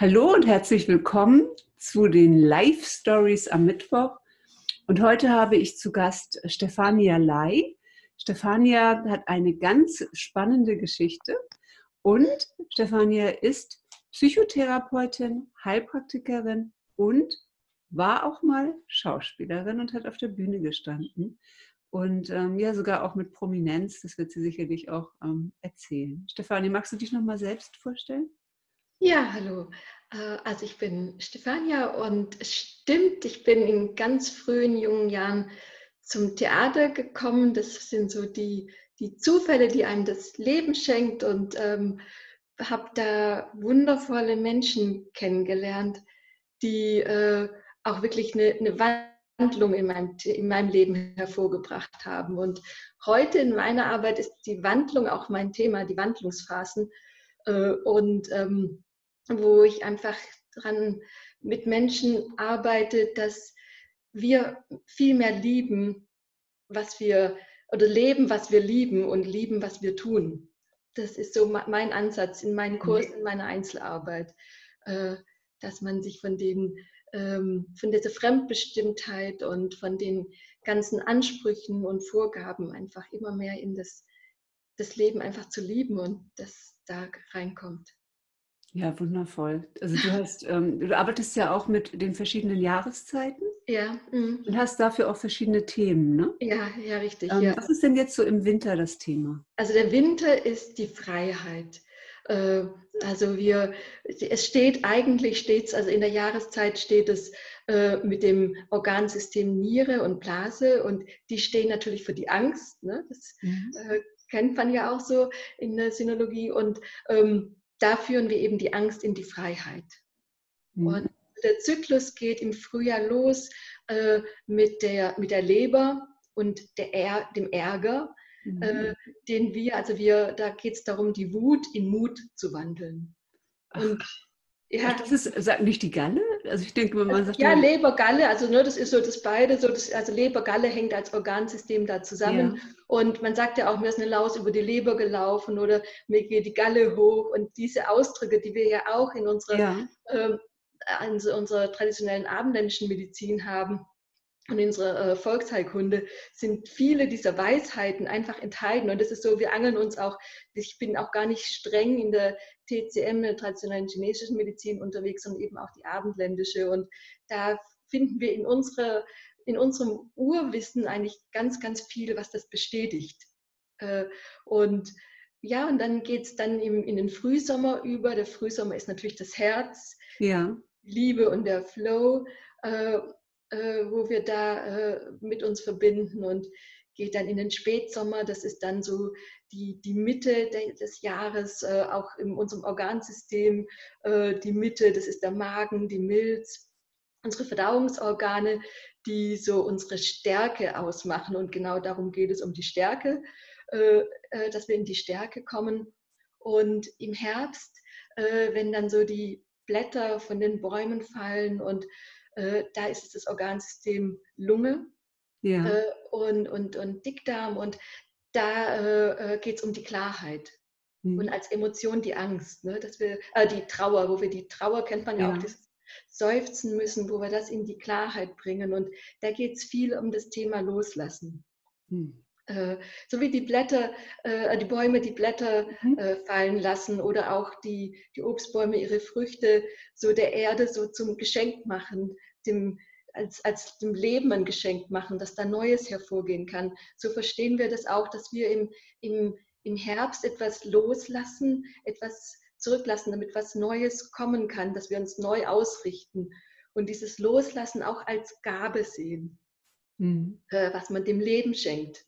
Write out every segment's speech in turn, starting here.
Hallo und herzlich willkommen zu den Live Stories am Mittwoch. Und heute habe ich zu Gast Stefania Lai. Stefania hat eine ganz spannende Geschichte und Stefania ist Psychotherapeutin, Heilpraktikerin und war auch mal Schauspielerin und hat auf der Bühne gestanden. Und ähm, ja, sogar auch mit Prominenz, das wird sie sicherlich auch ähm, erzählen. Stefanie, magst du dich nochmal selbst vorstellen? Ja, hallo. Äh, also ich bin Stefania und es stimmt, ich bin in ganz frühen jungen Jahren zum Theater gekommen. Das sind so die, die Zufälle, die einem das Leben schenkt und ähm, habe da wundervolle Menschen kennengelernt, die äh, auch wirklich eine, eine Wandlung in meinem, in meinem Leben hervorgebracht haben. Und heute in meiner Arbeit ist die Wandlung auch mein Thema, die Wandlungsphasen. Äh, und ähm, wo ich einfach dran mit Menschen arbeite, dass wir viel mehr lieben, was wir oder leben, was wir lieben und lieben, was wir tun. Das ist so mein Ansatz in meinen Kursen, in meiner Einzelarbeit, äh, dass man sich von den ähm, von dieser Fremdbestimmtheit und von den ganzen Ansprüchen und Vorgaben einfach immer mehr in das, das Leben einfach zu lieben und das da reinkommt. Ja, wundervoll. Also du hast, ähm, du arbeitest ja auch mit den verschiedenen Jahreszeiten. Ja. Mhm. Und hast dafür auch verschiedene Themen, ne? Ja, ja, richtig. Ähm, ja. Was ist denn jetzt so im Winter das Thema? Also der Winter ist die Freiheit. Äh, also wir, es steht eigentlich stets, also in der Jahreszeit steht es äh, mit dem Organsystem Niere und Blase und die stehen natürlich für die Angst. Ne? Das mhm. äh, kennt man ja auch so in der Sinologie und ähm, da führen wir eben die Angst in die Freiheit. Mhm. Und der Zyklus geht im Frühjahr los äh, mit, der, mit der Leber und der, dem Ärger, mhm. äh, den wir, also wir, da geht es darum, die Wut in Mut zu wandeln. Und ja. Ach, das ist, sagt nicht die Galle? Also ich denke, wenn man sagt. Ja, Leber, Galle, also ne, das ist so das beide, so das, also Leber, Galle hängt als Organsystem da zusammen. Ja. Und man sagt ja auch, mir ist eine Laus über die Leber gelaufen oder mir geht die Galle hoch. Und diese Ausdrücke, die wir ja auch in unserer, ja. ähm, in unserer traditionellen abendländischen Medizin haben, und in unserer äh, Volksheilkunde sind viele dieser Weisheiten einfach enthalten. Und das ist so, wir angeln uns auch, ich bin auch gar nicht streng in der TCM, der traditionellen chinesischen Medizin unterwegs, sondern eben auch die abendländische. Und da finden wir in, unsere, in unserem Urwissen eigentlich ganz, ganz viel, was das bestätigt. Äh, und ja, und dann geht es dann im, in den Frühsommer über. Der Frühsommer ist natürlich das Herz, ja. Liebe und der Flow. Äh, wo wir da äh, mit uns verbinden und geht dann in den Spätsommer. Das ist dann so die, die Mitte des Jahres, äh, auch in unserem Organsystem. Äh, die Mitte, das ist der Magen, die Milz, unsere Verdauungsorgane, die so unsere Stärke ausmachen. Und genau darum geht es um die Stärke, äh, äh, dass wir in die Stärke kommen. Und im Herbst, wenn dann so die Blätter von den Bäumen fallen und äh, da ist es das Organsystem Lunge ja. äh, und, und, und Dickdarm und da äh, äh geht es um die Klarheit. Mhm. Und als Emotion die Angst, ne? dass wir, äh, die Trauer, wo wir die Trauer kennt man ja, ja auch, das Seufzen müssen, wo wir das in die Klarheit bringen. Und da geht es viel um das Thema Loslassen. Mhm. So wie die Blätter, die Bäume die Blätter mhm. fallen lassen oder auch die, die Obstbäume ihre Früchte so der Erde so zum Geschenk machen, dem, als, als dem Leben ein Geschenk machen, dass da Neues hervorgehen kann. So verstehen wir das auch, dass wir im, im, im Herbst etwas loslassen, etwas zurücklassen, damit was Neues kommen kann, dass wir uns neu ausrichten und dieses Loslassen auch als Gabe sehen, mhm. was man dem Leben schenkt.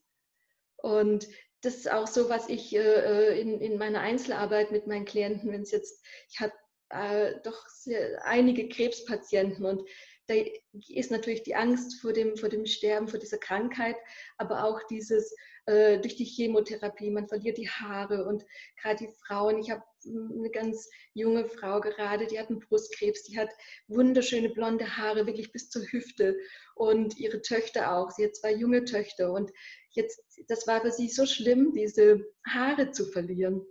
Und das ist auch so, was ich äh, in, in meiner Einzelarbeit mit meinen Klienten, wenn es jetzt, ich habe äh, doch sehr, einige Krebspatienten und da ist natürlich die Angst vor dem, vor dem Sterben, vor dieser Krankheit, aber auch dieses äh, durch die Chemotherapie, man verliert die Haare und gerade die Frauen, ich habe eine ganz junge Frau gerade, die hat einen Brustkrebs, die hat wunderschöne blonde Haare, wirklich bis zur Hüfte und ihre Töchter auch, sie hat zwei junge Töchter und jetzt, das war für sie so schlimm, diese Haare zu verlieren.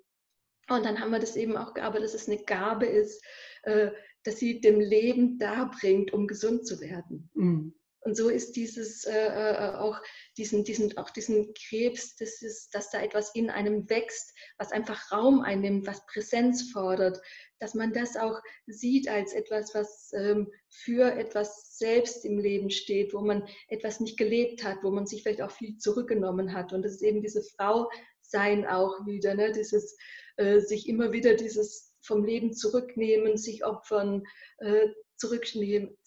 Und dann haben wir das eben auch gearbeitet, dass es eine Gabe ist, äh, das sie dem Leben darbringt, um gesund zu werden. Mhm. Und so ist dieses äh, äh, auch diesen, diesen, auch diesen Krebs, das ist, dass da etwas in einem wächst, was einfach Raum einnimmt, was Präsenz fordert, dass man das auch sieht als etwas, was ähm, für etwas selbst im Leben steht, wo man etwas nicht gelebt hat, wo man sich vielleicht auch viel zurückgenommen hat. Und das ist eben diese Frau sein auch wieder, ne? dieses äh, sich immer wieder dieses vom Leben zurücknehmen, sich opfern, äh, zurückstellen,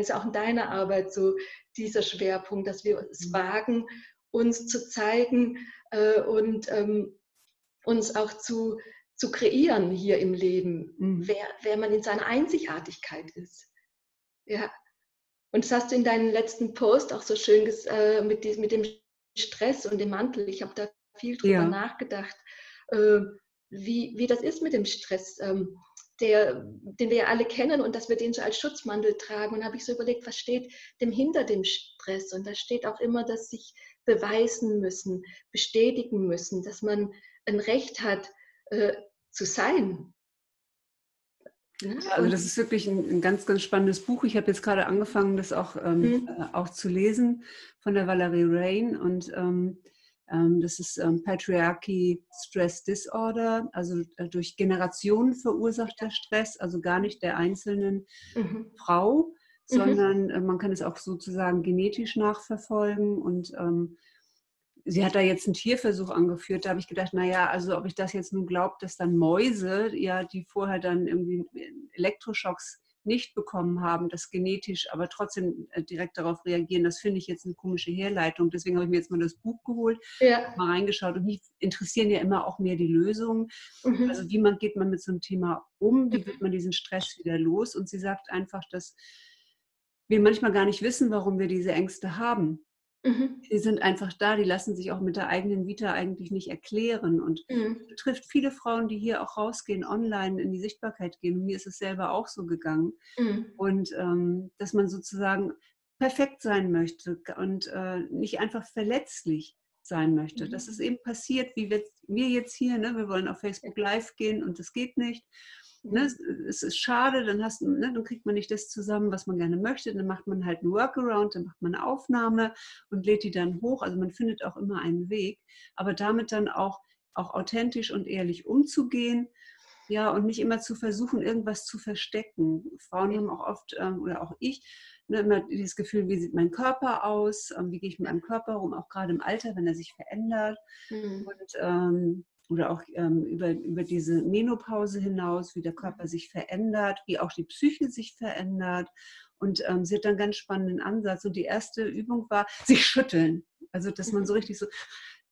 ist auch in deiner Arbeit so dieser Schwerpunkt, dass wir es mhm. wagen, uns zu zeigen äh, und ähm, uns auch zu, zu kreieren hier im Leben, mhm. wer, wer man in seiner Einzigartigkeit ist. Ja. Und das hast du in deinem letzten Post auch so schön äh, mit, diesem, mit dem Stress und dem Mantel. Ich habe da viel drüber ja. nachgedacht, äh, wie, wie das ist mit dem Stress. Ähm, der, den wir ja alle kennen und dass wir den so als Schutzmantel tragen. Und habe ich so überlegt, was steht dem hinter dem Stress? Und da steht auch immer, dass sich beweisen müssen, bestätigen müssen, dass man ein Recht hat äh, zu sein. Also das ist wirklich ein, ein, ganz, ganz spannendes Buch. Ich habe jetzt gerade angefangen, das auch, ähm, mhm. äh, auch zu lesen von der Valerie Rain und ähm, das ist ähm, Patriarchy Stress Disorder, also äh, durch Generationen verursachter Stress, also gar nicht der einzelnen mhm. Frau, mhm. sondern mhm. man kann es auch sozusagen genetisch nachverfolgen. Und ähm, sie hat da jetzt einen Tierversuch angeführt. Da habe ich gedacht, naja, also ob ich das jetzt nun glaube, dass dann Mäuse, ja, die vorher dann irgendwie Elektroschocks nicht bekommen haben, das genetisch aber trotzdem äh, direkt darauf reagieren, das finde ich jetzt eine komische Herleitung. Deswegen habe ich mir jetzt mal das Buch geholt, ja. mal reingeschaut und mich interessieren ja immer auch mehr die Lösungen. Mhm. Also wie man geht man mit so einem Thema um, wie mhm. wird man diesen Stress wieder los? Und sie sagt einfach, dass wir manchmal gar nicht wissen, warum wir diese Ängste haben. Mhm. Die sind einfach da, die lassen sich auch mit der eigenen Vita eigentlich nicht erklären. Und mhm. betrifft viele Frauen, die hier auch rausgehen, online in die Sichtbarkeit gehen. Und mir ist es selber auch so gegangen. Mhm. Und ähm, dass man sozusagen perfekt sein möchte und äh, nicht einfach verletzlich sein möchte. Mhm. Dass es eben passiert, wie wir, wir jetzt hier, ne? wir wollen auf Facebook Live gehen und das geht nicht. Ne, es ist schade, dann, hast, ne, dann kriegt man nicht das zusammen, was man gerne möchte. Dann macht man halt einen Workaround, dann macht man eine Aufnahme und lädt die dann hoch. Also man findet auch immer einen Weg, aber damit dann auch, auch authentisch und ehrlich umzugehen. Ja, und nicht immer zu versuchen, irgendwas zu verstecken. Frauen haben auch oft, ähm, oder auch ich, ne, immer dieses Gefühl, wie sieht mein Körper aus, ähm, wie gehe ich mit meinem Körper rum, auch gerade im Alter, wenn er sich verändert. Mhm. Und ähm, oder auch ähm, über, über diese Menopause hinaus, wie der Körper sich verändert, wie auch die Psyche sich verändert. Und ähm, sie hat dann einen ganz spannenden Ansatz. Und die erste Übung war, sich schütteln. Also, dass man so richtig so,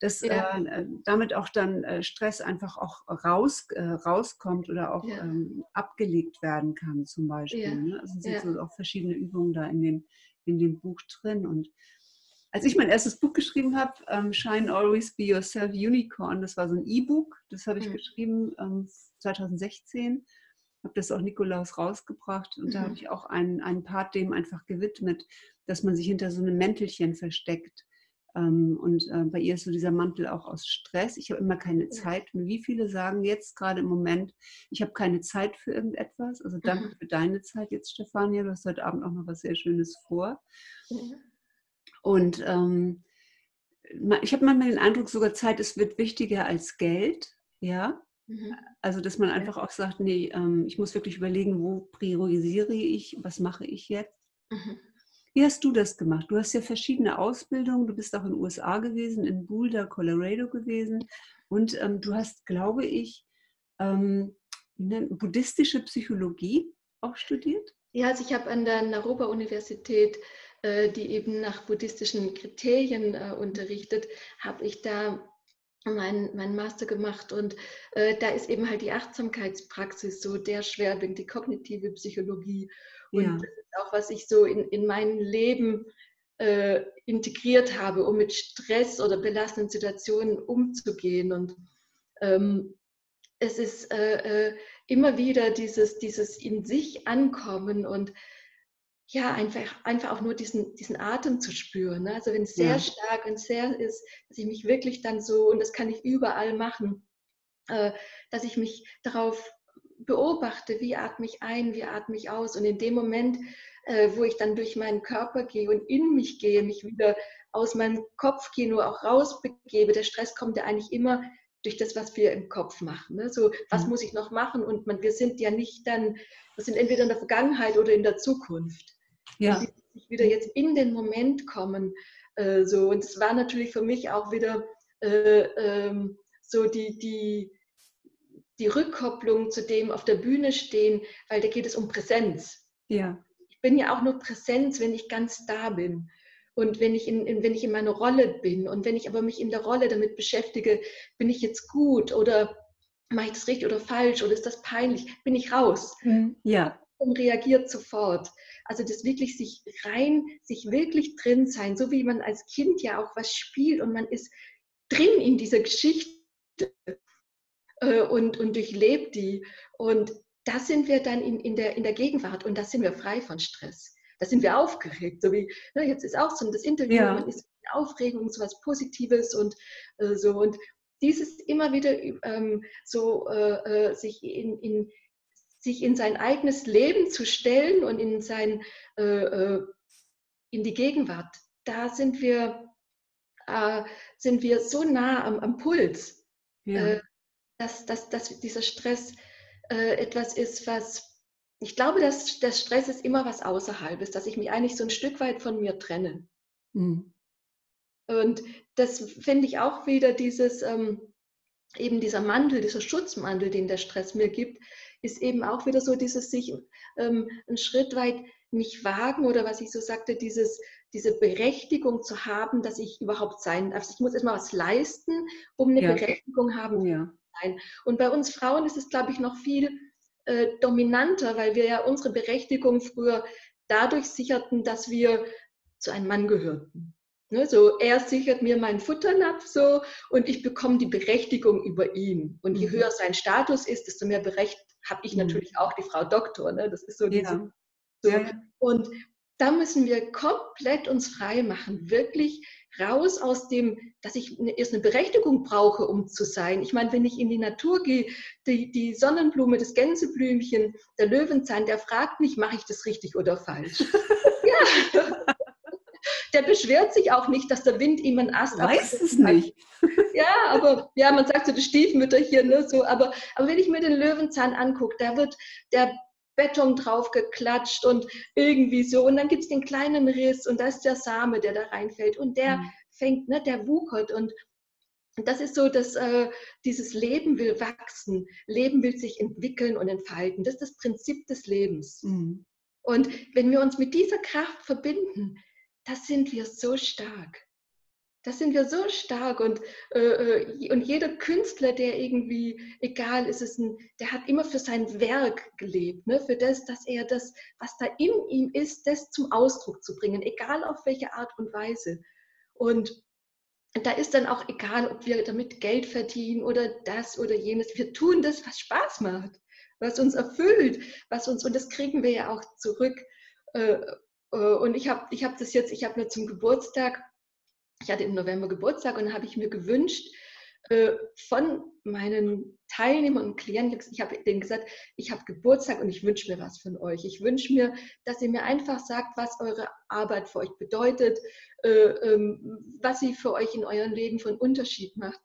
dass ja. äh, damit auch dann äh, Stress einfach auch raus, äh, rauskommt oder auch ja. ähm, abgelegt werden kann, zum Beispiel. Ja. Ne? Also sind so auch verschiedene Übungen da in dem, in dem Buch drin. Und als ich mein erstes Buch geschrieben habe, ähm, Shine Always Be Yourself Unicorn, das war so ein E-Book, das habe ich mhm. geschrieben ähm, 2016, habe das auch Nikolaus rausgebracht und mhm. da habe ich auch einen, einen Part dem einfach gewidmet, dass man sich hinter so einem Mäntelchen versteckt. Ähm, und äh, bei ihr ist so dieser Mantel auch aus Stress. Ich habe immer keine Zeit. Und wie viele sagen jetzt gerade im Moment, ich habe keine Zeit für irgendetwas? Also danke mhm. für deine Zeit jetzt, Stefania. Du hast heute Abend auch noch was sehr Schönes vor. Und ähm, ich habe manchmal den Eindruck, sogar Zeit es wird wichtiger als Geld. Ja. Mhm. Also, dass man einfach auch sagt, nee, ähm, ich muss wirklich überlegen, wo priorisiere ich, was mache ich jetzt. Mhm. Wie hast du das gemacht? Du hast ja verschiedene Ausbildungen. Du bist auch in den USA gewesen, in Boulder, Colorado gewesen. Und ähm, du hast, glaube ich, ähm, buddhistische Psychologie auch studiert? Ja, also ich habe an der Naropa-Universität äh, die eben nach buddhistischen Kriterien äh, unterrichtet, habe ich da meinen mein Master gemacht und äh, da ist eben halt die Achtsamkeitspraxis so der Schwerpunkt, die kognitive Psychologie und ja. das ist auch, was ich so in, in mein Leben äh, integriert habe, um mit Stress oder belastenden Situationen umzugehen und ähm, es ist äh, äh immer wieder dieses, dieses in sich ankommen und ja, einfach, einfach auch nur diesen, diesen Atem zu spüren. Ne? Also wenn es sehr ja. stark und sehr ist, dass ich mich wirklich dann so, und das kann ich überall machen, äh, dass ich mich darauf beobachte, wie atme ich ein, wie atme ich aus. Und in dem Moment, äh, wo ich dann durch meinen Körper gehe und in mich gehe, mich wieder aus meinem Kopfkino auch rausbegebe, der Stress kommt ja eigentlich immer durch das, was wir im Kopf machen. Ne? So, was mhm. muss ich noch machen? Und man, wir sind ja nicht dann, wir sind entweder in der Vergangenheit oder in der Zukunft. Ja. Und wieder jetzt in den Moment kommen. Äh, so. Und es war natürlich für mich auch wieder äh, ähm, so die, die, die Rückkopplung zu dem auf der Bühne stehen, weil da geht es um Präsenz. Ja. Ich bin ja auch nur Präsenz, wenn ich ganz da bin. Und wenn ich, in, in, wenn ich in meiner Rolle bin und wenn ich aber mich in der Rolle damit beschäftige, bin ich jetzt gut oder mache ich das richtig oder falsch oder ist das peinlich, bin ich raus. Mhm. Ja. Und reagiert sofort. Also das wirklich sich rein, sich wirklich drin sein, so wie man als Kind ja auch was spielt und man ist drin in dieser Geschichte äh, und, und durchlebt die. Und da sind wir dann in, in, der, in der Gegenwart und da sind wir frei von Stress. Da sind wir aufgeregt, so wie, ne, jetzt ist auch so das Interview, ja. man ist in Aufregung, so was Positives und äh, so. Und dieses immer wieder ähm, so äh, äh, sich in, in, sich in sein eigenes Leben zu stellen und in sein äh, äh in die Gegenwart, da sind wir äh, sind wir so nah am, am Puls, ja. äh, dass, dass, dass dieser Stress äh, etwas ist, was ich glaube, dass der Stress ist immer was außerhalb ist, dass ich mich eigentlich so ein Stück weit von mir trenne. Mhm. Und das finde ich auch wieder dieses, ähm, eben dieser Mantel, dieser Schutzmantel, den der Stress mir gibt, ist eben auch wieder so dieses sich ähm, einen Schritt weit nicht wagen oder was ich so sagte, dieses diese Berechtigung zu haben, dass ich überhaupt sein darf. Also ich muss erstmal was leisten, um eine ja. Berechtigung haben ja. zu sein. Und bei uns Frauen ist es, glaube ich, noch viel äh, dominanter, weil wir ja unsere Berechtigung früher dadurch sicherten, dass wir zu einem Mann gehörten. Ne, so, er sichert mir meinen Futternapf so und ich bekomme die Berechtigung über ihn. Und je mhm. höher sein Status ist, desto mehr Berecht habe ich mhm. natürlich auch die Frau Doktor. Ne? Das ist so diese. Ja. So. Ja. Und da müssen wir komplett uns frei machen, wirklich raus aus dem, dass ich erst eine Berechtigung brauche, um zu sein. Ich meine, wenn ich in die Natur gehe, die, die Sonnenblume, das Gänseblümchen, der Löwenzahn, der fragt nicht, mache ich das richtig oder falsch? ja. Der beschwert sich auch nicht, dass der Wind ihm einen Ast Weiß es nicht. Ja, aber ja, man sagt so das Stiefmütterchen, ne, so, aber, aber wenn ich mir den Löwenzahn angucke, der wird, der Beton drauf geklatscht und irgendwie so. Und dann gibt es den kleinen Riss und da ist der Same, der da reinfällt und der mhm. fängt, ne, der wuchert und das ist so, dass äh, dieses Leben will wachsen, Leben will sich entwickeln und entfalten. Das ist das Prinzip des Lebens. Mhm. Und wenn wir uns mit dieser Kraft verbinden, da sind wir so stark. Das sind wir so stark und, äh, äh, und jeder Künstler, der irgendwie, egal ist es ein, der hat immer für sein Werk gelebt, ne? für das, dass er das, was da in ihm ist, das zum Ausdruck zu bringen, egal auf welche Art und Weise. Und da ist dann auch egal, ob wir damit Geld verdienen oder das oder jenes. Wir tun das, was Spaß macht, was uns erfüllt, was uns, und das kriegen wir ja auch zurück. Äh, und ich habe ich hab das jetzt, ich habe mir zum Geburtstag ich hatte im November Geburtstag und habe ich mir gewünscht, äh, von meinen Teilnehmern und Klienten, ich habe denen gesagt, ich habe Geburtstag und ich wünsche mir was von euch. Ich wünsche mir, dass ihr mir einfach sagt, was eure Arbeit für euch bedeutet, äh, ähm, was sie für euch in eurem Leben von Unterschied macht.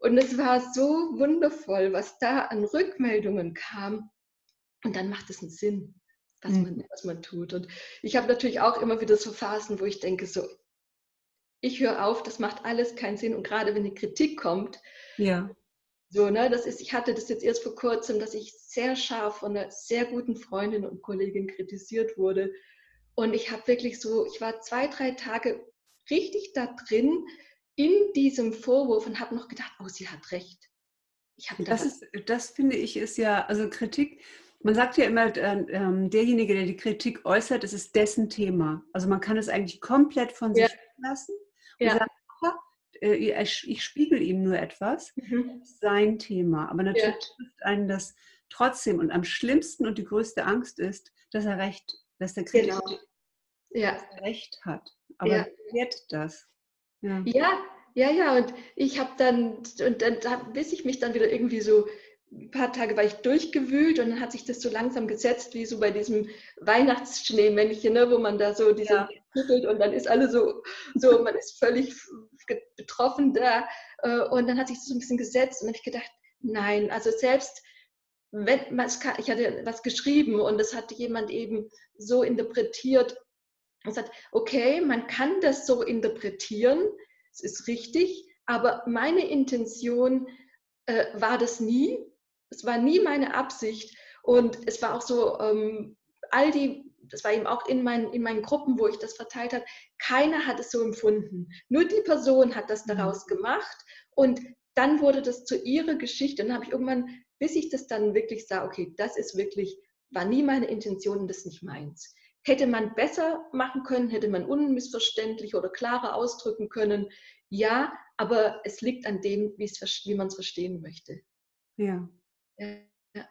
Und es war so wundervoll, was da an Rückmeldungen kam. Und dann macht es einen Sinn, was, mhm. man, was man tut. Und ich habe natürlich auch immer wieder so Phasen, wo ich denke, so, ich höre auf, das macht alles keinen Sinn. Und gerade wenn die Kritik kommt, ja. so, ne, das ist, ich hatte das jetzt erst vor kurzem, dass ich sehr scharf von einer sehr guten Freundin und Kollegin kritisiert wurde. Und ich habe wirklich so, ich war zwei, drei Tage richtig da drin in diesem Vorwurf und habe noch gedacht, oh, sie hat recht. Das, ist, das finde ich ist ja, also Kritik, man sagt ja immer, äh, ähm, derjenige, der die Kritik äußert, es ist dessen Thema. Also man kann es eigentlich komplett von ja. sich lassen ja. und sagen, äh, ich spiegel ihm nur etwas, mhm. sein Thema. Aber natürlich ja. trifft einen das trotzdem. Und am schlimmsten und die größte Angst ist, dass er recht, dass der Kritiker genau. ja. recht hat. Aber ja. wird das. Ja. ja, ja, ja. Und ich habe dann, und dann bis ich mich dann wieder irgendwie so ein paar Tage war ich durchgewühlt und dann hat sich das so langsam gesetzt, wie so bei diesem Weihnachtsschneemännchen, ne, wo man da so diese ja. und dann ist alles so, so, man ist völlig betroffen da. Äh, und dann hat sich das so ein bisschen gesetzt und dann habe ich gedacht, nein, also selbst wenn man, ich hatte was geschrieben und das hat jemand eben so interpretiert und sagt, okay, man kann das so interpretieren, es ist richtig, aber meine Intention äh, war das nie. Es war nie meine Absicht. Und es war auch so, ähm, all die, das war eben auch in meinen, in meinen Gruppen, wo ich das verteilt habe, keiner hat es so empfunden. Nur die Person hat das daraus mhm. gemacht. Und dann wurde das zu ihrer Geschichte. Und dann habe ich irgendwann, bis ich das dann wirklich sah, okay, das ist wirklich, war nie meine Intention und das ist nicht meins. Hätte man besser machen können, hätte man unmissverständlich oder klarer ausdrücken können. Ja, aber es liegt an dem, wie man es verstehen möchte. Ja. Ja.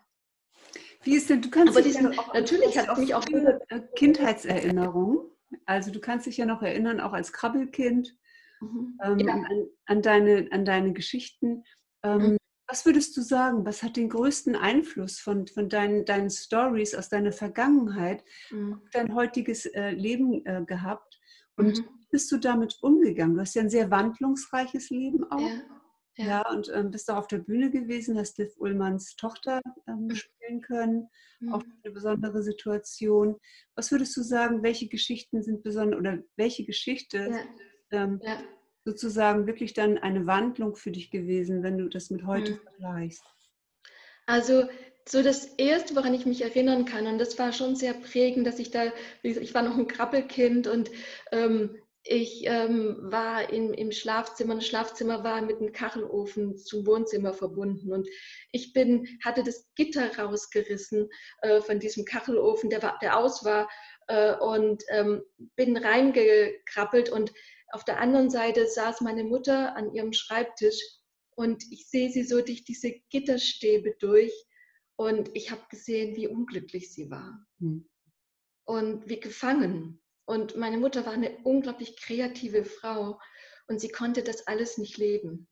Wie ist denn, du kannst aber diesen, ja auch, natürlich hat mich auch Kindheitserinnerung. Also du kannst dich ja noch erinnern, auch als Krabbelkind, mhm. ähm, ja. an, an, deine, an deine Geschichten. Ähm, mhm. Was würdest du sagen, was hat den größten Einfluss von, von deinen, deinen Stories aus deiner Vergangenheit mhm. auf dein heutiges äh, Leben äh, gehabt? Und mhm. bist du damit umgegangen? Du hast ja ein sehr wandlungsreiches Leben auch. Ja. Ja, ja und ähm, bist auch auf der Bühne gewesen, hast Liv Ullmanns Tochter ähm, mhm. spielen können. Mhm. Auch eine besondere Situation. Was würdest du sagen, welche Geschichten sind besonders oder welche Geschichte ja. Ähm, ja sozusagen wirklich dann eine Wandlung für dich gewesen, wenn du das mit heute mhm. vergleichst? Also so das Erste, woran ich mich erinnern kann, und das war schon sehr prägend, dass ich da, ich war noch ein Krabbelkind und ähm, ich ähm, war in, im Schlafzimmer, das Schlafzimmer war mit einem Kachelofen zum Wohnzimmer verbunden und ich bin, hatte das Gitter rausgerissen äh, von diesem Kachelofen, der, war, der aus war äh, und ähm, bin reingekrabbelt und auf der anderen Seite saß meine Mutter an ihrem Schreibtisch und ich sehe sie so durch diese Gitterstäbe durch und ich habe gesehen, wie unglücklich sie war hm. und wie gefangen. Und meine Mutter war eine unglaublich kreative Frau und sie konnte das alles nicht leben.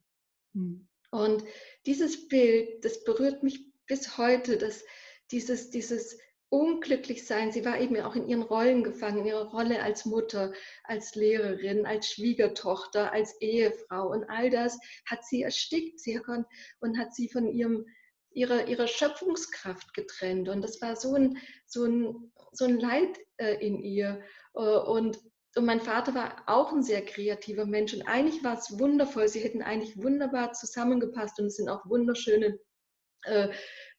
Hm. Und dieses Bild, das berührt mich bis heute, dass dieses, dieses unglücklich sein. Sie war eben auch in ihren Rollen gefangen, in ihrer Rolle als Mutter, als Lehrerin, als Schwiegertochter, als Ehefrau. Und all das hat sie erstickt sie und hat sie von ihrem, ihrer, ihrer Schöpfungskraft getrennt. Und das war so ein, so ein, so ein Leid äh, in ihr. Äh, und, und mein Vater war auch ein sehr kreativer Mensch. Und eigentlich war es wundervoll. Sie hätten eigentlich wunderbar zusammengepasst. Und es sind auch wunderschöne äh,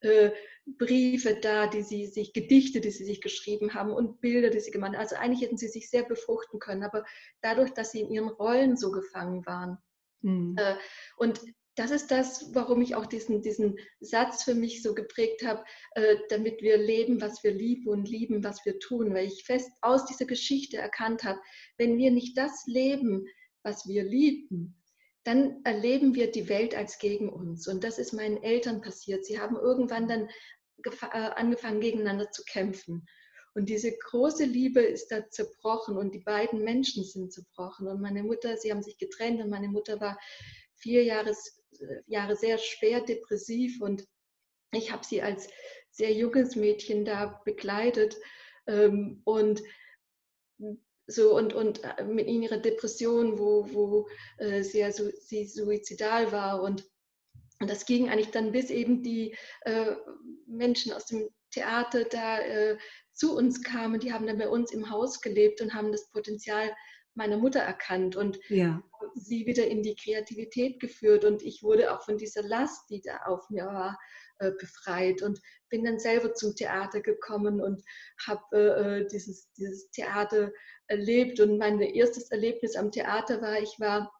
äh, Briefe da, die sie sich, Gedichte, die sie sich geschrieben haben und Bilder, die sie gemacht haben. Also eigentlich hätten sie sich sehr befruchten können, aber dadurch, dass sie in ihren Rollen so gefangen waren. Mhm. Äh, und das ist das, warum ich auch diesen, diesen Satz für mich so geprägt habe, äh, damit wir leben, was wir lieben und lieben, was wir tun, weil ich fest aus dieser Geschichte erkannt habe, wenn wir nicht das leben, was wir lieben, dann erleben wir die Welt als gegen uns. Und das ist meinen Eltern passiert. Sie haben irgendwann dann äh, angefangen, gegeneinander zu kämpfen. Und diese große Liebe ist da zerbrochen und die beiden Menschen sind zerbrochen. Und meine Mutter, sie haben sich getrennt und meine Mutter war vier Jahre, Jahre sehr schwer depressiv und ich habe sie als sehr junges Mädchen da begleitet. Ähm, und so und, und äh, mit ihrer Depression, wo, wo äh, sie, ja su sie suizidal war und, und das ging eigentlich dann bis eben die äh, Menschen aus dem Theater da äh, zu uns kamen, die haben dann bei uns im Haus gelebt und haben das Potenzial meiner Mutter erkannt und ja. sie wieder in die Kreativität geführt und ich wurde auch von dieser Last, die da auf mir war, äh, befreit und bin dann selber zum Theater gekommen und habe äh, äh, dieses, dieses Theater erlebt. Und mein erstes Erlebnis am Theater war, ich war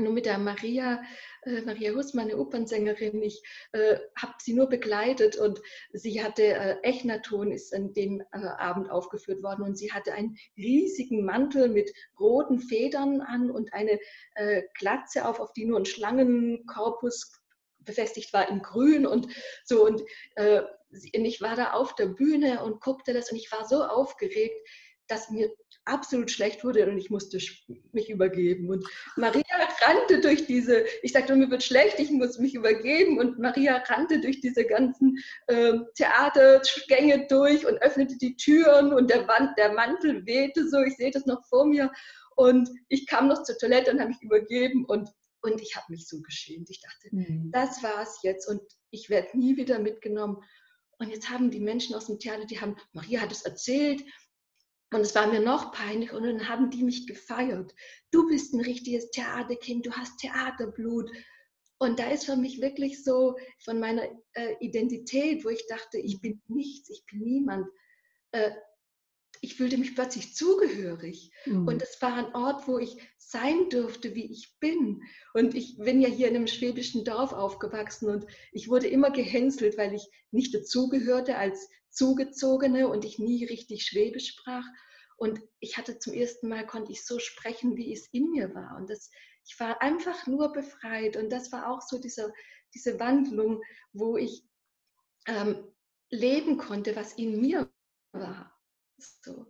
nur mit der Maria, äh, Maria Hussmann, eine Opernsängerin. Ich äh, habe sie nur begleitet und sie hatte, äh, Echnaton ist an dem äh, Abend aufgeführt worden und sie hatte einen riesigen Mantel mit roten Federn an und eine äh, Glatze auf, auf die nur ein Schlangenkorpus befestigt war in Grün und so. Und, äh, und ich war da auf der Bühne und guckte das und ich war so aufgeregt, dass mir absolut schlecht wurde und ich musste mich übergeben. Und Maria rannte durch diese, ich sagte, mir wird schlecht, ich muss mich übergeben. Und Maria rannte durch diese ganzen äh, Theatergänge durch und öffnete die Türen und der, Wand, der Mantel wehte so, ich sehe das noch vor mir. Und ich kam noch zur Toilette und habe mich übergeben und, und ich habe mich so geschämt. Ich dachte, mhm. das war es jetzt und ich werde nie wieder mitgenommen. Und jetzt haben die Menschen aus dem Theater, die haben, Maria hat es erzählt und es war mir noch peinlich und dann haben die mich gefeiert. Du bist ein richtiges Theaterkind, du hast Theaterblut. Und da ist für mich wirklich so von meiner äh, Identität, wo ich dachte, ich bin nichts, ich bin niemand, äh, ich fühlte mich plötzlich zugehörig. Mhm. Und es war ein Ort, wo ich sein durfte, wie ich bin. Und ich bin ja hier in einem schwäbischen Dorf aufgewachsen und ich wurde immer gehänselt, weil ich nicht dazugehörte als Zugezogene und ich nie richtig Schwäbisch sprach. Und ich hatte zum ersten Mal, konnte ich so sprechen, wie es in mir war. Und das, ich war einfach nur befreit. Und das war auch so diese, diese Wandlung, wo ich ähm, leben konnte, was in mir war. So.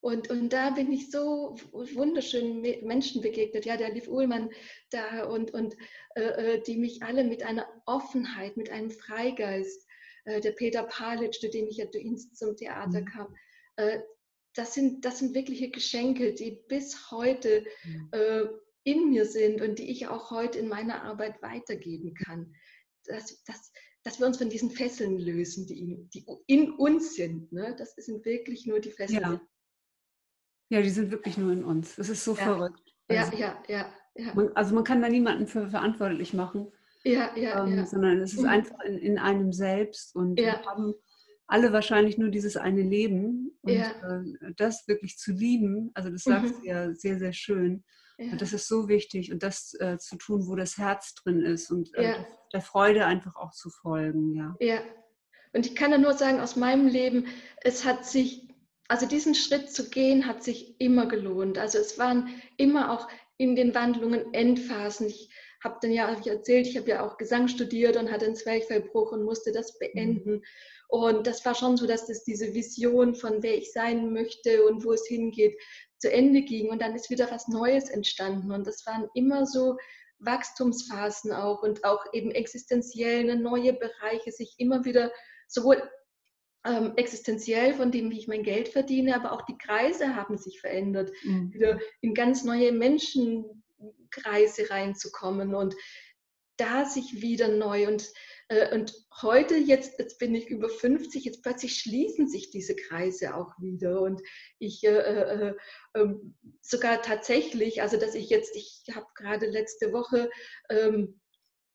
Und, und da bin ich so wunderschön Menschen begegnet, ja, der Liv Uhlmann da und, und äh, äh, die mich alle mit einer Offenheit, mit einem Freigeist, äh, der Peter Palitsch, zu dem ich ja zum Theater mhm. kam, äh, das, sind, das sind wirkliche Geschenke, die bis heute mhm. äh, in mir sind und die ich auch heute in meiner Arbeit weitergeben kann. Das, das, dass wir uns von diesen Fesseln lösen, die in, die in uns sind. Ne? Das sind wirklich nur die Fesseln. Ja. ja, die sind wirklich nur in uns. Das ist so ja. verrückt. Also, ja, ja, ja, Man, also man kann da niemanden für verantwortlich machen. Ja, ja, ähm, ja. Sondern es ist mhm. einfach in, in, einem selbst und ja. wir haben alle wahrscheinlich nur dieses eine Leben und ja. äh, das wirklich zu lieben, also das sagst mhm. du ja sehr, sehr schön. Ja. Das ist so wichtig und das äh, zu tun, wo das Herz drin ist und äh, ja. der Freude einfach auch zu folgen. Ja. ja. Und ich kann da nur sagen, aus meinem Leben, es hat sich, also diesen Schritt zu gehen, hat sich immer gelohnt. Also es waren immer auch in den Wandlungen Endphasen. Ich habe dann ja hab ich erzählt, ich habe ja auch Gesang studiert und hatte einen Zwerchfellbruch und musste das beenden. Mhm. Und das war schon so, dass das diese Vision von wer ich sein möchte und wo es hingeht, zu Ende ging und dann ist wieder was Neues entstanden. Und das waren immer so Wachstumsphasen auch und auch eben existenziell ne, neue Bereiche, sich immer wieder sowohl ähm, existenziell von dem, wie ich mein Geld verdiene, aber auch die Kreise haben sich verändert, mhm. wieder in ganz neue Menschenkreise reinzukommen und da sich wieder neu und und heute, jetzt, jetzt bin ich über 50, jetzt plötzlich schließen sich diese Kreise auch wieder. Und ich äh, äh, äh, sogar tatsächlich, also dass ich jetzt, ich habe gerade letzte Woche ähm,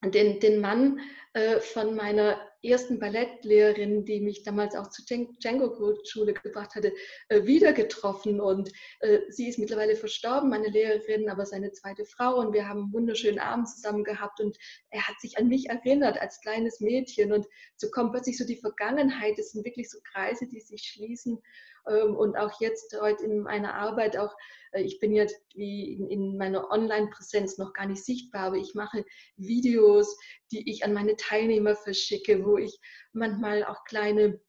den, den Mann äh, von meiner ersten Ballettlehrerin, die mich damals auch zur Django-Schule gebracht hatte, äh, wieder getroffen. Und äh, sie ist mittlerweile verstorben, meine Lehrerin, aber seine zweite Frau. Und wir haben einen wunderschönen Abend zusammen gehabt. Und er hat sich an mich erinnert als kleines Mädchen. Und so kommt plötzlich so die Vergangenheit. Es sind wirklich so Kreise, die sich schließen. Ähm, und auch jetzt heute in meiner Arbeit, auch äh, ich bin jetzt wie in meiner Online-Präsenz noch gar nicht sichtbar, aber ich mache Videos, die ich an meine Teilnehmer verschicke, wo ich manchmal auch kleine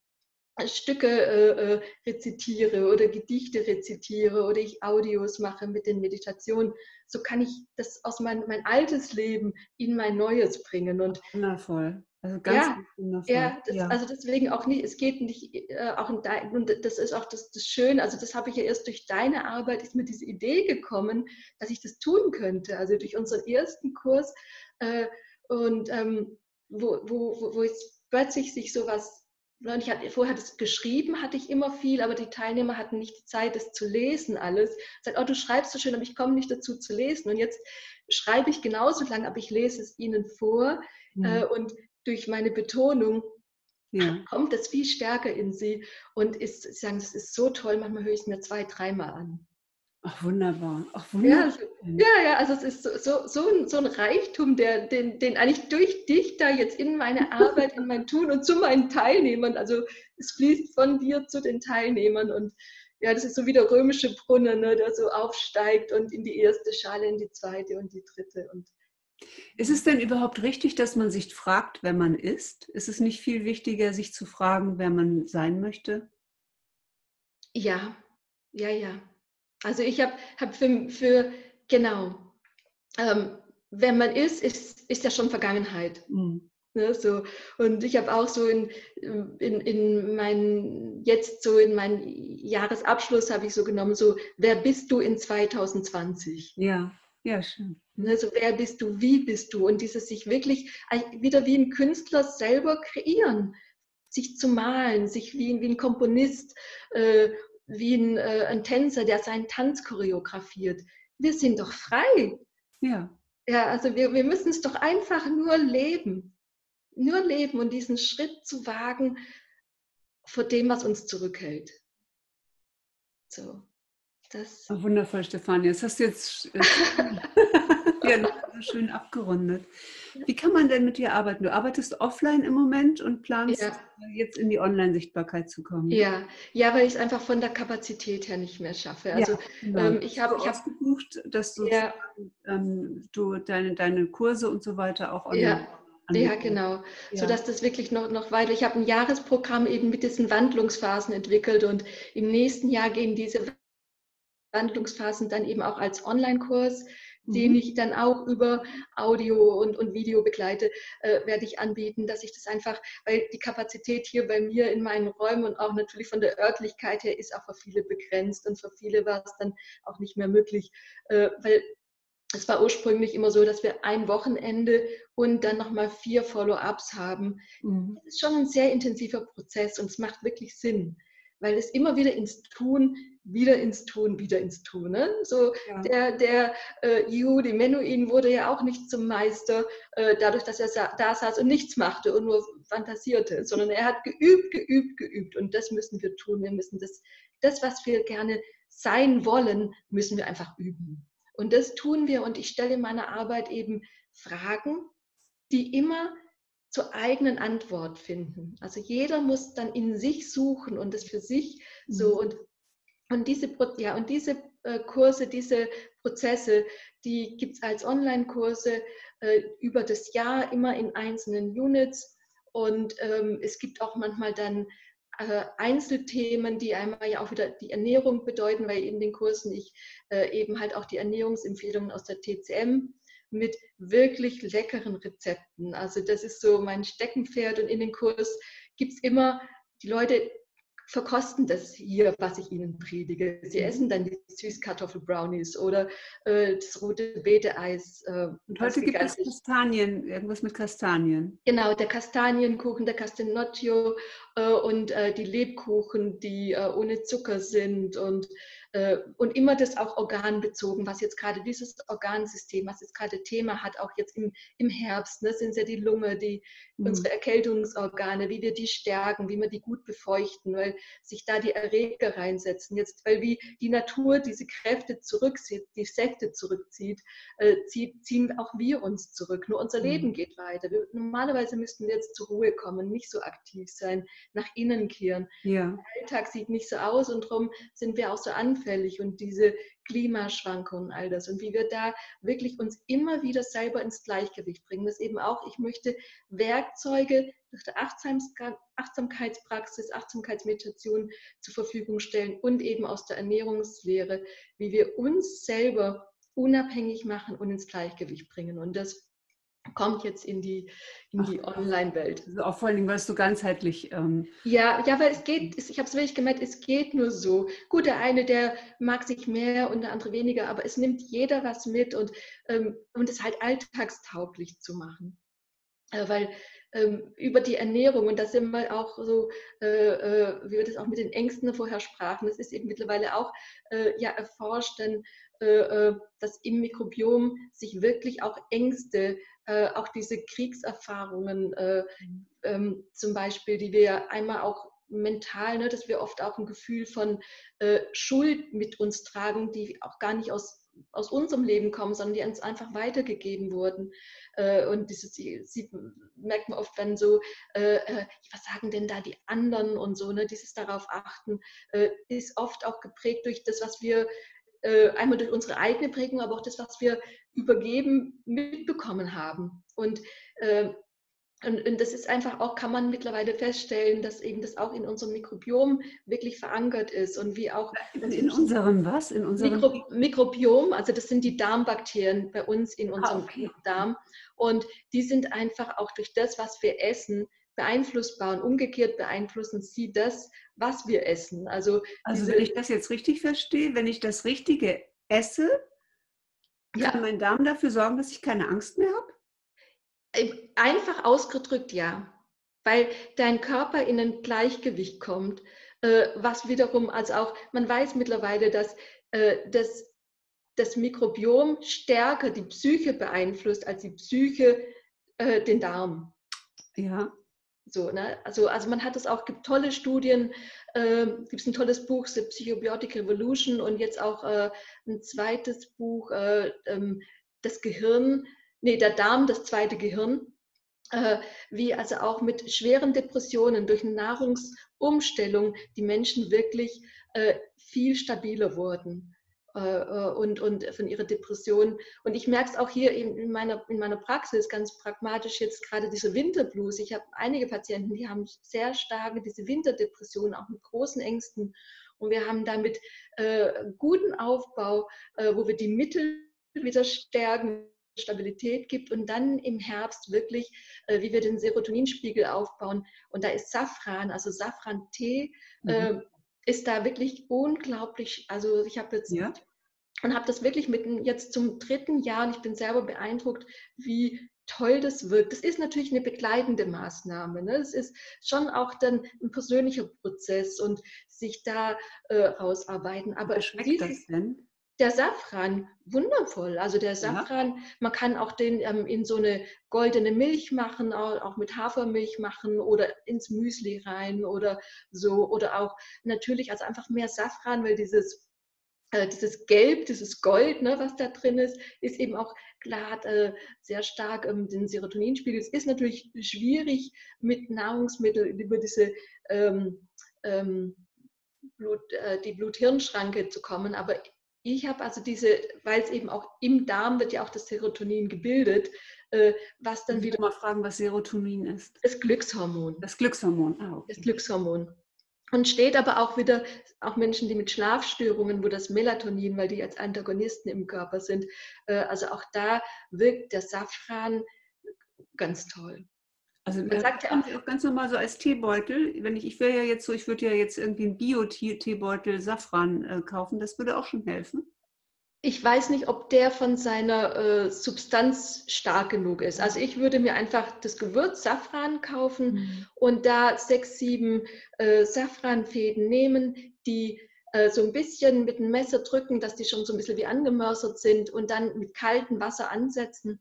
Stücke äh, äh, rezitiere oder Gedichte rezitiere oder ich Audios mache mit den Meditationen. So kann ich das aus mein, mein altes Leben in mein neues bringen. Und Wundervoll. Also ganz ja. Ja, das, ja, also deswegen auch nicht, es geht nicht äh, auch in dein, und das ist auch das, das Schöne, also das habe ich ja erst durch deine Arbeit, ist mir diese Idee gekommen, dass ich das tun könnte. Also durch unseren ersten Kurs äh, und ähm, wo, wo, wo jetzt plötzlich sich sowas ich hatte, vorher das geschrieben, hatte ich immer viel, aber die Teilnehmer hatten nicht die Zeit, das zu lesen alles. Sagt, oh, du schreibst so schön, aber ich komme nicht dazu zu lesen. Und jetzt schreibe ich genauso lang, aber ich lese es ihnen vor. Mhm. Äh, und durch meine Betonung ja. kommt das viel stärker in sie. Und ist, sie sagen, das ist so toll, manchmal höre ich es mir zwei, dreimal an. Ach, wunderbar. Ach, wunderbar. Ja, ja, ja, also es ist so, so, so, ein, so ein Reichtum, der, den, den eigentlich durch dich da jetzt in meine Arbeit, in mein Tun und zu meinen Teilnehmern, also es fließt von dir zu den Teilnehmern und ja, das ist so wie der römische Brunnen, ne, der so aufsteigt und in die erste Schale, in die zweite und die dritte. Und ist es denn überhaupt richtig, dass man sich fragt, wer man ist? Ist es nicht viel wichtiger, sich zu fragen, wer man sein möchte? Ja, ja, ja. Also ich habe hab für, für, genau, ähm, wenn man ist, ist, ist ja schon Vergangenheit. Mhm. Ne, so. Und ich habe auch so in, in, in meinen, jetzt so in meinen Jahresabschluss habe ich so genommen, so, wer bist du in 2020? Ja, ja, schön. Ne, so, wer bist du, wie bist du? Und dieses sich wirklich wieder wie ein Künstler selber kreieren, sich zu malen, sich wie, wie ein Komponist, äh, wie ein, äh, ein Tänzer, der seinen Tanz choreografiert. Wir sind doch frei. Ja. Ja, also wir, wir müssen es doch einfach nur leben nur leben und diesen Schritt zu wagen vor dem, was uns zurückhält. So, das. Oh, wundervoll, Stefanie. Das hast du jetzt äh, ja, so schön abgerundet. Wie kann man denn mit dir arbeiten? Du arbeitest offline im Moment und planst ja. jetzt in die Online-Sichtbarkeit zu kommen. Ja, ja, weil ich es einfach von der Kapazität her nicht mehr schaffe. Also ja, genau. ähm, ich habe hab gebucht, dass du, ja. ähm, du deine, deine Kurse und so weiter auch online ja. Ja, genau. Ja. So dass das wirklich noch, noch weiter. Ich habe ein Jahresprogramm eben mit diesen Wandlungsphasen entwickelt und im nächsten Jahr gehen diese Wandlungsphasen dann eben auch als Online-Kurs, mhm. den ich dann auch über Audio und, und Video begleite, äh, werde ich anbieten, dass ich das einfach, weil die Kapazität hier bei mir in meinen Räumen und auch natürlich von der Örtlichkeit her ist auch für viele begrenzt und für viele war es dann auch nicht mehr möglich, äh, weil es war ursprünglich immer so, dass wir ein Wochenende und dann nochmal vier Follow-ups haben. Mhm. Das ist schon ein sehr intensiver Prozess und es macht wirklich Sinn, weil es immer wieder ins Tun, wieder ins Tun, wieder ins Tun. Ne? So ja. der, der äh, Yehudi Menuhin wurde ja auch nicht zum Meister, äh, dadurch, dass er da saß und nichts machte und nur fantasierte, sondern er hat geübt, geübt, geübt. Und das müssen wir tun. Wir müssen das, das was wir gerne sein wollen, müssen wir einfach üben. Und das tun wir und ich stelle in meiner Arbeit eben Fragen, die immer zur eigenen Antwort finden. Also jeder muss dann in sich suchen und es für sich so mhm. und und diese, ja, und diese äh, Kurse, diese Prozesse, die gibt es als Online-Kurse äh, über das Jahr immer in einzelnen Units. Und ähm, es gibt auch manchmal dann äh, Einzelthemen, die einmal ja auch wieder die Ernährung bedeuten, weil in den Kursen ich äh, eben halt auch die Ernährungsempfehlungen aus der TCM mit wirklich leckeren Rezepten. Also das ist so mein Steckenpferd und in den Kurs gibt es immer, die Leute verkosten das hier, was ich ihnen predige. Sie mhm. essen dann die Süßkartoffel-Brownies oder äh, das rote Beete-Eis. Äh, und heute gibt es Kastanien, irgendwas mit Kastanien. Genau, der Kastanienkuchen, der Castenocchio äh, und äh, die Lebkuchen, die äh, ohne Zucker sind und und immer das auch organbezogen, was jetzt gerade dieses Organsystem, was jetzt gerade Thema hat, auch jetzt im, im Herbst, ne, sind ja die Lunge, die, mhm. unsere Erkältungsorgane, wie wir die stärken, wie wir die gut befeuchten, weil sich da die Erreger reinsetzen. Jetzt, weil wie die Natur diese Kräfte zurückzieht, die Säfte zurückzieht, äh, zieht, ziehen auch wir uns zurück. Nur unser mhm. Leben geht weiter. Wir, normalerweise müssten wir jetzt zur Ruhe kommen, nicht so aktiv sein, nach innen kehren. Ja. Der Alltag sieht nicht so aus und darum sind wir auch so anfällig anfällig und diese Klimaschwankungen, all das und wie wir da wirklich uns immer wieder selber ins Gleichgewicht bringen. Das eben auch, ich möchte Werkzeuge durch die Achtsamkeitspraxis, Achtsamkeitsmeditation zur Verfügung stellen und eben aus der Ernährungslehre, wie wir uns selber unabhängig machen und ins Gleichgewicht bringen. Und das kommt jetzt in die, in die Online-Welt. Also auch vor allen Dingen, weil es so ganzheitlich. Ähm ja, ja, weil es geht, ich habe es wirklich gemerkt, es geht nur so. Gut, der eine, der mag sich mehr und der andere weniger, aber es nimmt jeder was mit und, ähm, und es halt alltagstauglich zu machen. Äh, weil ähm, über die Ernährung, und das sind wir auch so, äh, äh, wie wir das auch mit den Ängsten vorher sprachen, das ist eben mittlerweile auch äh, ja erforscht, denn äh, äh, dass im Mikrobiom sich wirklich auch Ängste äh, auch diese Kriegserfahrungen ähm, zum Beispiel, die wir einmal auch mental, ne, dass wir oft auch ein Gefühl von äh, Schuld mit uns tragen, die auch gar nicht aus, aus unserem Leben kommen, sondern die uns einfach weitergegeben wurden. Äh, und dieses sieht, merkt man oft, wenn so, äh, äh, was sagen denn da die anderen und so, ne, dieses darauf achten, ist oft auch geprägt durch das, was wir einmal durch unsere eigene Prägung, aber auch das, was wir übergeben mitbekommen haben. Und äh, und, und, das ist einfach auch, kann man mittlerweile feststellen, dass eben das auch in unserem Mikrobiom wirklich verankert ist und wie auch in, in unserem was? In unserem Mikro, Mikrobiom, also das sind die Darmbakterien bei uns in ah, unserem ah, okay. Darm und die sind einfach auch durch das, was wir essen, beeinflussbar und umgekehrt beeinflussen sie das, was wir essen. Also, also wenn ich das jetzt richtig verstehe, wenn ich das Richtige esse, kann ja. mein Darm dafür sorgen, dass ich keine Angst mehr habe? Einfach ausgedrückt ja, weil dein Körper in ein Gleichgewicht kommt, äh, was wiederum, also auch, man weiß mittlerweile, dass äh, das, das Mikrobiom stärker die Psyche beeinflusst als die Psyche äh, den Darm. Ja. So, ne? also, also man hat es auch, gibt tolle Studien, äh, gibt es ein tolles Buch, The Psychobiotic Revolution und jetzt auch äh, ein zweites Buch, äh, ähm, das Gehirn, nee, der Darm, das zweite Gehirn, äh, wie also auch mit schweren Depressionen durch Nahrungsumstellung die Menschen wirklich äh, viel stabiler wurden äh, und, und von ihrer Depression. Und ich merke es auch hier in meiner, in meiner Praxis ganz pragmatisch jetzt gerade diese Winterblues. Ich habe einige Patienten, die haben sehr starke diese Winterdepression, auch mit großen Ängsten. Und wir haben damit äh, guten Aufbau, äh, wo wir die Mittel wieder stärken, Stabilität gibt und dann im Herbst wirklich, äh, wie wir den Serotoninspiegel aufbauen. Und da ist Safran, also Safran-Tee, mhm. äh, ist da wirklich unglaublich. Also ich habe jetzt ja. und habe das wirklich mit jetzt zum dritten Jahr und ich bin selber beeindruckt, wie toll das wirkt. Das ist natürlich eine begleitende Maßnahme. Ne? Es ist schon auch dann ein persönlicher Prozess und sich da äh, rausarbeiten. Aber schmeckt das denn? Der Safran, wundervoll. Also der Safran, ja. man kann auch den ähm, in so eine goldene Milch machen, auch, auch, mit Hafermilch machen oder ins Müsli rein oder so. Oder auch natürlich, also einfach mehr Safran, weil dieses, äh, dieses Gelb, dieses Gold, ne, was da drin ist, ist eben auch klar äh, sehr stark ähm, den Serotoninspiegel. Es ist natürlich schwierig mit Nahrungsmitteln über diese ähm, ähm Blut, äh, die Blut-Hirn-Schranke zu kommen, aber ich habe also diese, weil es eben auch im Darm wird ja auch das Serotonin gebildet, äh, was dann wieder. mal fragen, was Serotonin ist. Das Glückshormon. Das Glückshormon, ah, okay. Das Glückshormon. Und steht aber auch wieder, auch Menschen, die mit Schlafstörungen, wo das Melatonin, weil die als Antagonisten im Körper sind, äh, also auch da wirkt der Safran ganz toll. Also man sagt ja auch ganz normal so als Teebeutel, wenn ich, ich wäre ja jetzt so, ich würde ja jetzt irgendwie einen Bio-Teebeutel Safran äh, kaufen, das würde auch schon helfen. Ich weiß nicht, ob der von seiner äh, Substanz stark genug ist. Also ich würde mir einfach das Gewürz Safran kaufen mhm. und da sechs, sieben äh, Safranfäden nehmen, die äh, so ein bisschen mit dem Messer drücken, dass die schon so ein bisschen wie angemörsert sind und dann mit kaltem Wasser ansetzen,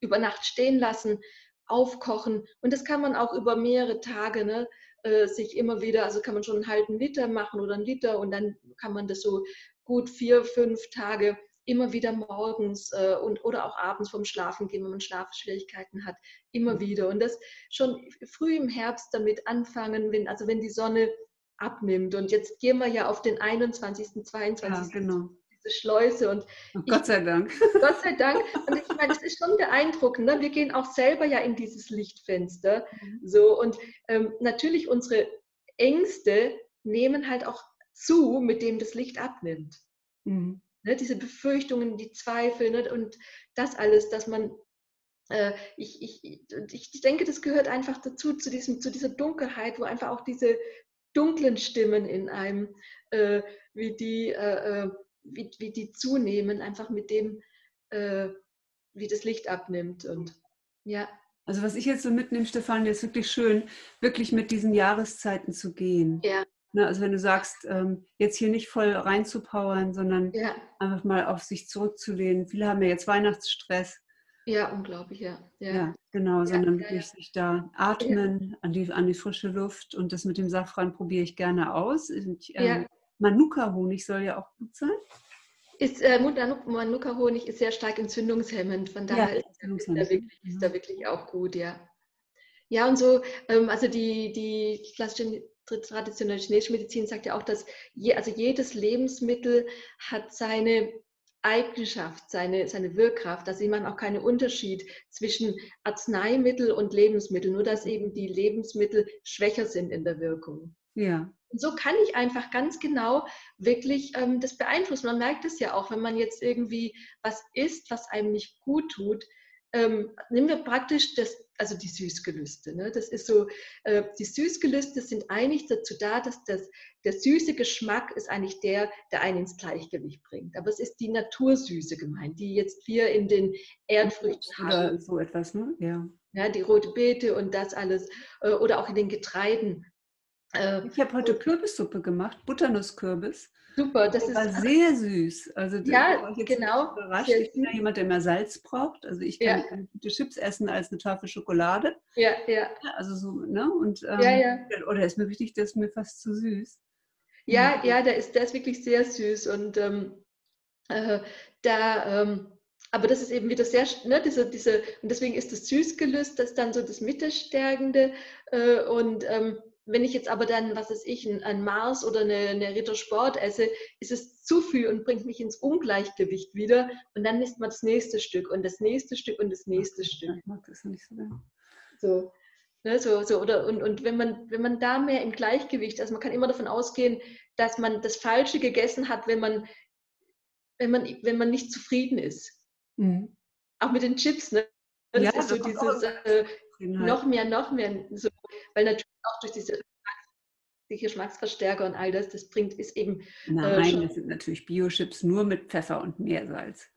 über Nacht stehen lassen aufkochen. Und das kann man auch über mehrere Tage ne, äh, sich immer wieder, also kann man schon einen halben Liter machen oder einen Liter und dann kann man das so gut vier, fünf Tage immer wieder morgens äh, und oder auch abends vom Schlafen gehen, wenn man Schlafschwierigkeiten hat, immer mhm. wieder. Und das schon früh im Herbst damit anfangen, wenn, also wenn die Sonne abnimmt. Und jetzt gehen wir ja auf den 21., 22. Ja, genau diese Schleuse. Und oh, Gott sei Dank. Gott sei Dank. Und ich meine, das ist schon beeindruckend. Ne? Wir gehen auch selber ja in dieses Lichtfenster. Mhm. So, und ähm, natürlich unsere Ängste nehmen halt auch zu, mit dem das Licht abnimmt. Mhm. Ne? Diese Befürchtungen, die Zweifel ne? und das alles, dass man äh, ich, ich, ich denke, das gehört einfach dazu, zu, diesem, zu dieser Dunkelheit, wo einfach auch diese dunklen Stimmen in einem, äh, wie die äh, äh wie, wie die zunehmen, einfach mit dem, äh, wie das Licht abnimmt. Und ja. Also was ich jetzt so mitnehme, Stefan, ist wirklich schön, wirklich mit diesen Jahreszeiten zu gehen. Ja. Ne, also wenn du sagst, ähm, jetzt hier nicht voll reinzupowern, sondern ja. einfach mal auf sich zurückzulehnen. Viele haben ja jetzt Weihnachtsstress. Ja, unglaublich, ja. Ja, ja genau, ja, sondern wirklich sich da atmen an, die, an die frische Luft und das mit dem Safran probiere ich gerne aus. Ich, ähm, Manuka-Honig soll ja auch gut sein. Ist, äh, Manuka-Honig ist sehr stark entzündungshemmend, von daher ja, ist, er wirklich, ist er wirklich auch gut, ja. Ja, und so, ähm, also die, die klassische traditionelle chinesische Medizin sagt ja auch, dass je, also jedes Lebensmittel hat seine Eigenschaft, seine, seine Wirkkraft. Also sie machen auch keinen Unterschied zwischen Arzneimittel und Lebensmittel, nur dass eben die Lebensmittel schwächer sind in der Wirkung. Ja. Und so kann ich einfach ganz genau wirklich ähm, das beeinflussen. Man merkt es ja auch, wenn man jetzt irgendwie was isst, was einem nicht gut tut. Ähm, nehmen wir praktisch das, also die Süßgelüste. Ne? Das ist so, äh, die Süßgelüste sind eigentlich dazu da, dass das, der süße Geschmack ist eigentlich der, der einen ins Gleichgewicht bringt. Aber es ist die Natursüße gemeint, die jetzt wir in den Erdfrüchten haben. so etwas, ne? Ja. Ja, die rote Beete und das alles. Äh, oder auch in den Getreiden. Äh, ich habe heute Kürbissuppe gemacht, Butternusskürbis. Super, das, das war ist sehr süß. Also ja, genau. Überrascht. Ich bin ja jemand, der mehr Salz braucht. Also ich kann ja. gute Chips essen als eine Tafel Schokolade. Ja, ja. Also so, ne? Und, ähm, ja, ja. Oder ist mir wichtig, das ist mir fast zu süß. Ja, ja, der ist, der ist wirklich sehr süß und ähm, äh, da, ähm, aber das ist eben wieder sehr, ne, diese, diese, und deswegen ist das Süßgelüst, das ist dann so das Mittelstärkende äh, und ähm, wenn ich jetzt aber dann, was weiß ich, ein, Mars oder eine, eine Rittersport esse, ist es zu viel und bringt mich ins Ungleichgewicht wieder. Und dann isst man das nächste Stück und das nächste Stück und das nächste Stück. Ich mag das nicht so gerne. So. Ne, so, so, oder, und, und wenn, man, wenn man da mehr im Gleichgewicht, also man kann immer davon ausgehen, dass man das Falsche gegessen hat, wenn man, wenn man, wenn man nicht zufrieden ist. Mhm. Auch mit den Chips, ne? Das ja, ist so dieses äh, noch mehr, noch mehr. So, weil natürlich auch durch diese die Geschmacksverstärker und all das, das bringt, ist eben. Äh, Nein, äh, das sind natürlich Biochips nur mit Pfeffer und Meersalz.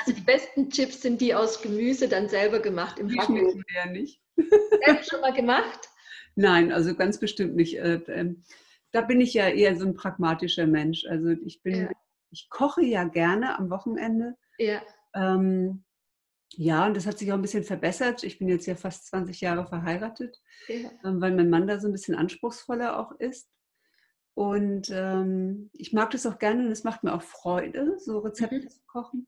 Also die besten Chips sind die aus Gemüse dann selber gemacht im Backofen. ja nicht. Selbst schon mal gemacht? Nein, also ganz bestimmt nicht. Äh, ähm, da bin ich ja eher so ein pragmatischer Mensch. Also ich bin, ja. ich koche ja gerne am Wochenende. Ja. Ähm, ja, und das hat sich auch ein bisschen verbessert. Ich bin jetzt ja fast 20 Jahre verheiratet, ja. Ähm, weil mein Mann da so ein bisschen anspruchsvoller auch ist. Und ähm, ich mag das auch gerne und es macht mir auch Freude, so Rezepte mhm. zu kochen.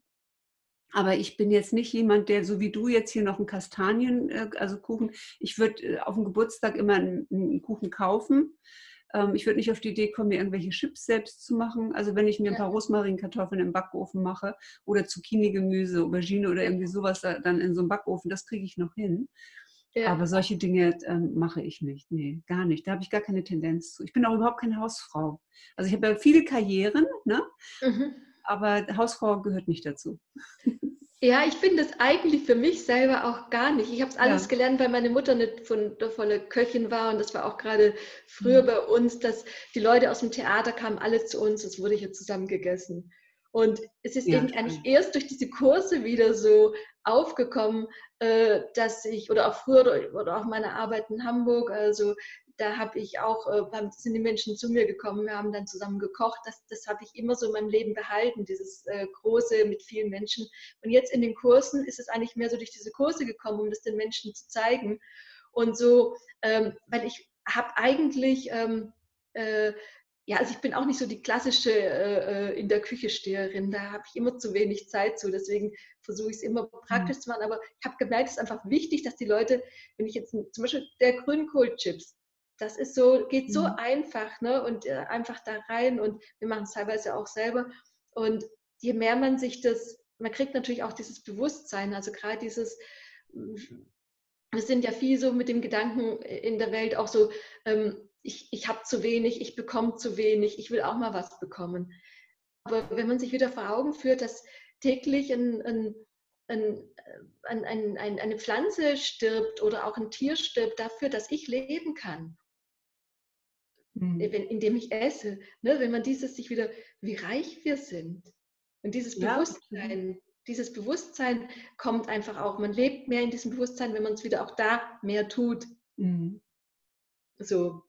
Aber ich bin jetzt nicht jemand, der so wie du jetzt hier noch einen Kastanien, äh, also Kuchen, ich würde äh, auf dem Geburtstag immer einen, einen Kuchen kaufen ähm, ich würde nicht auf die Idee kommen, mir irgendwelche Chips selbst zu machen. Also wenn ich mir ein paar Rosmarinkartoffeln im Backofen mache oder Zucchini-Gemüse, Aubergine oder irgendwie sowas dann in so einem Backofen, das kriege ich noch hin. Ja. Aber solche Dinge ähm, mache ich nicht. Nee, gar nicht. Da habe ich gar keine Tendenz zu. Ich bin auch überhaupt keine Hausfrau. Also ich habe ja viele Karrieren, ne? Mhm. Aber Hausfrau gehört nicht dazu. Ja, ich bin das eigentlich für mich selber auch gar nicht. Ich habe es alles ja. gelernt, weil meine Mutter eine wundervolle Köchin war und das war auch gerade früher mhm. bei uns, dass die Leute aus dem Theater kamen alle zu uns, es wurde hier zusammen gegessen. Und es ist ja, eben eigentlich erst durch diese Kurse wieder so aufgekommen, äh, dass ich, oder auch früher oder auch meine Arbeit in Hamburg, also da habe ich auch, äh, sind die Menschen zu mir gekommen, wir haben dann zusammen gekocht. Das, das habe ich immer so in meinem Leben behalten, dieses äh, Große mit vielen Menschen. Und jetzt in den Kursen ist es eigentlich mehr so durch diese Kurse gekommen, um das den Menschen zu zeigen. Und so, ähm, weil ich habe eigentlich, ähm, äh, ja, also ich bin auch nicht so die klassische äh, äh in der Küche Steherin, da habe ich immer zu wenig Zeit zu, deswegen versuche ich es immer praktisch mhm. zu machen, aber ich habe gemerkt, es ist einfach wichtig, dass die Leute, wenn ich jetzt zum Beispiel der Grünkohlchips, das ist so, geht so mhm. einfach, ne? Und äh, einfach da rein und wir machen es teilweise auch selber. Und je mehr man sich das, man kriegt natürlich auch dieses Bewusstsein, also gerade dieses, wir sind ja viel so mit dem Gedanken in der Welt auch so, ähm, ich, ich habe zu wenig, ich bekomme zu wenig, ich will auch mal was bekommen. Aber wenn man sich wieder vor Augen führt, dass täglich ein, ein, ein, ein, eine Pflanze stirbt oder auch ein Tier stirbt dafür, dass ich leben kann, mhm. indem ich esse. Ne? Wenn man dieses sich wieder, wie reich wir sind. Und dieses ja. Bewusstsein, dieses Bewusstsein kommt einfach auch. Man lebt mehr in diesem Bewusstsein, wenn man es wieder auch da mehr tut. Mhm. So.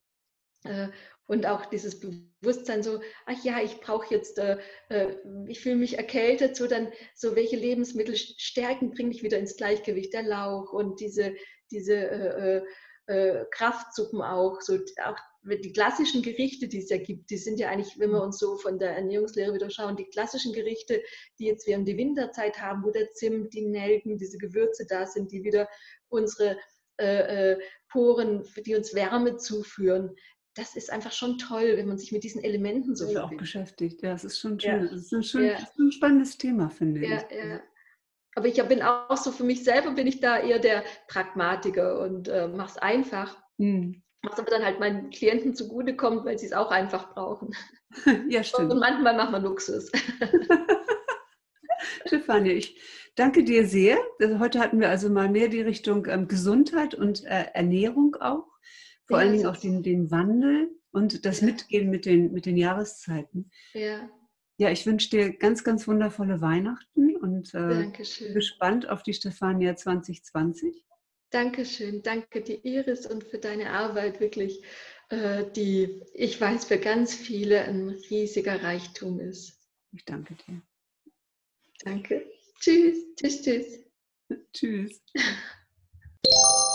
Äh, und auch dieses Bewusstsein so, ach ja, ich brauche jetzt, äh, äh, ich fühle mich erkältet, so dann, so welche Lebensmittel stärken, bringe ich wieder ins Gleichgewicht, der Lauch und diese, diese äh, Kraftsuppen auch, so auch die klassischen Gerichte, die es ja gibt, die sind ja eigentlich, wenn wir uns so von der Ernährungslehre wieder schauen, die klassischen Gerichte, die jetzt während die Winterzeit haben, wo der Zimt, die Nelken, diese Gewürze da sind, die wieder unsere äh, äh, Poren, die uns Wärme zuführen, das ist einfach schon toll, wenn man sich mit diesen Elementen so ja, auch beschäftigt. Ja, es ist schon schön. Ja. Das ist ein, schön, ja. ein spannendes Thema, finde ja, ich. Ja. Aber ich bin auch so, für mich selber bin ich da eher der Pragmatiker und äh, mache es einfach. Hm. Was aber dann halt meinen Klienten zugutekommt, weil sie es auch einfach brauchen. Ja, stimmt. Und manchmal machen wir Luxus. Stefania, ich danke dir sehr. Also heute hatten wir also mal mehr die Richtung ähm, Gesundheit und äh, Ernährung auch. Vor ja, allen Dingen auch den, den Wandel und das ja. Mitgehen mit den, mit den Jahreszeiten. Ja. Ja, ich wünsche dir ganz, ganz wundervolle Weihnachten und äh, gespannt auf die Stefania 2020. Dankeschön, danke dir Iris und für deine Arbeit wirklich, äh, die ich weiß für ganz viele ein riesiger Reichtum ist. Ich danke dir. Danke. Tschüss, tschüss, tschüss. tschüss.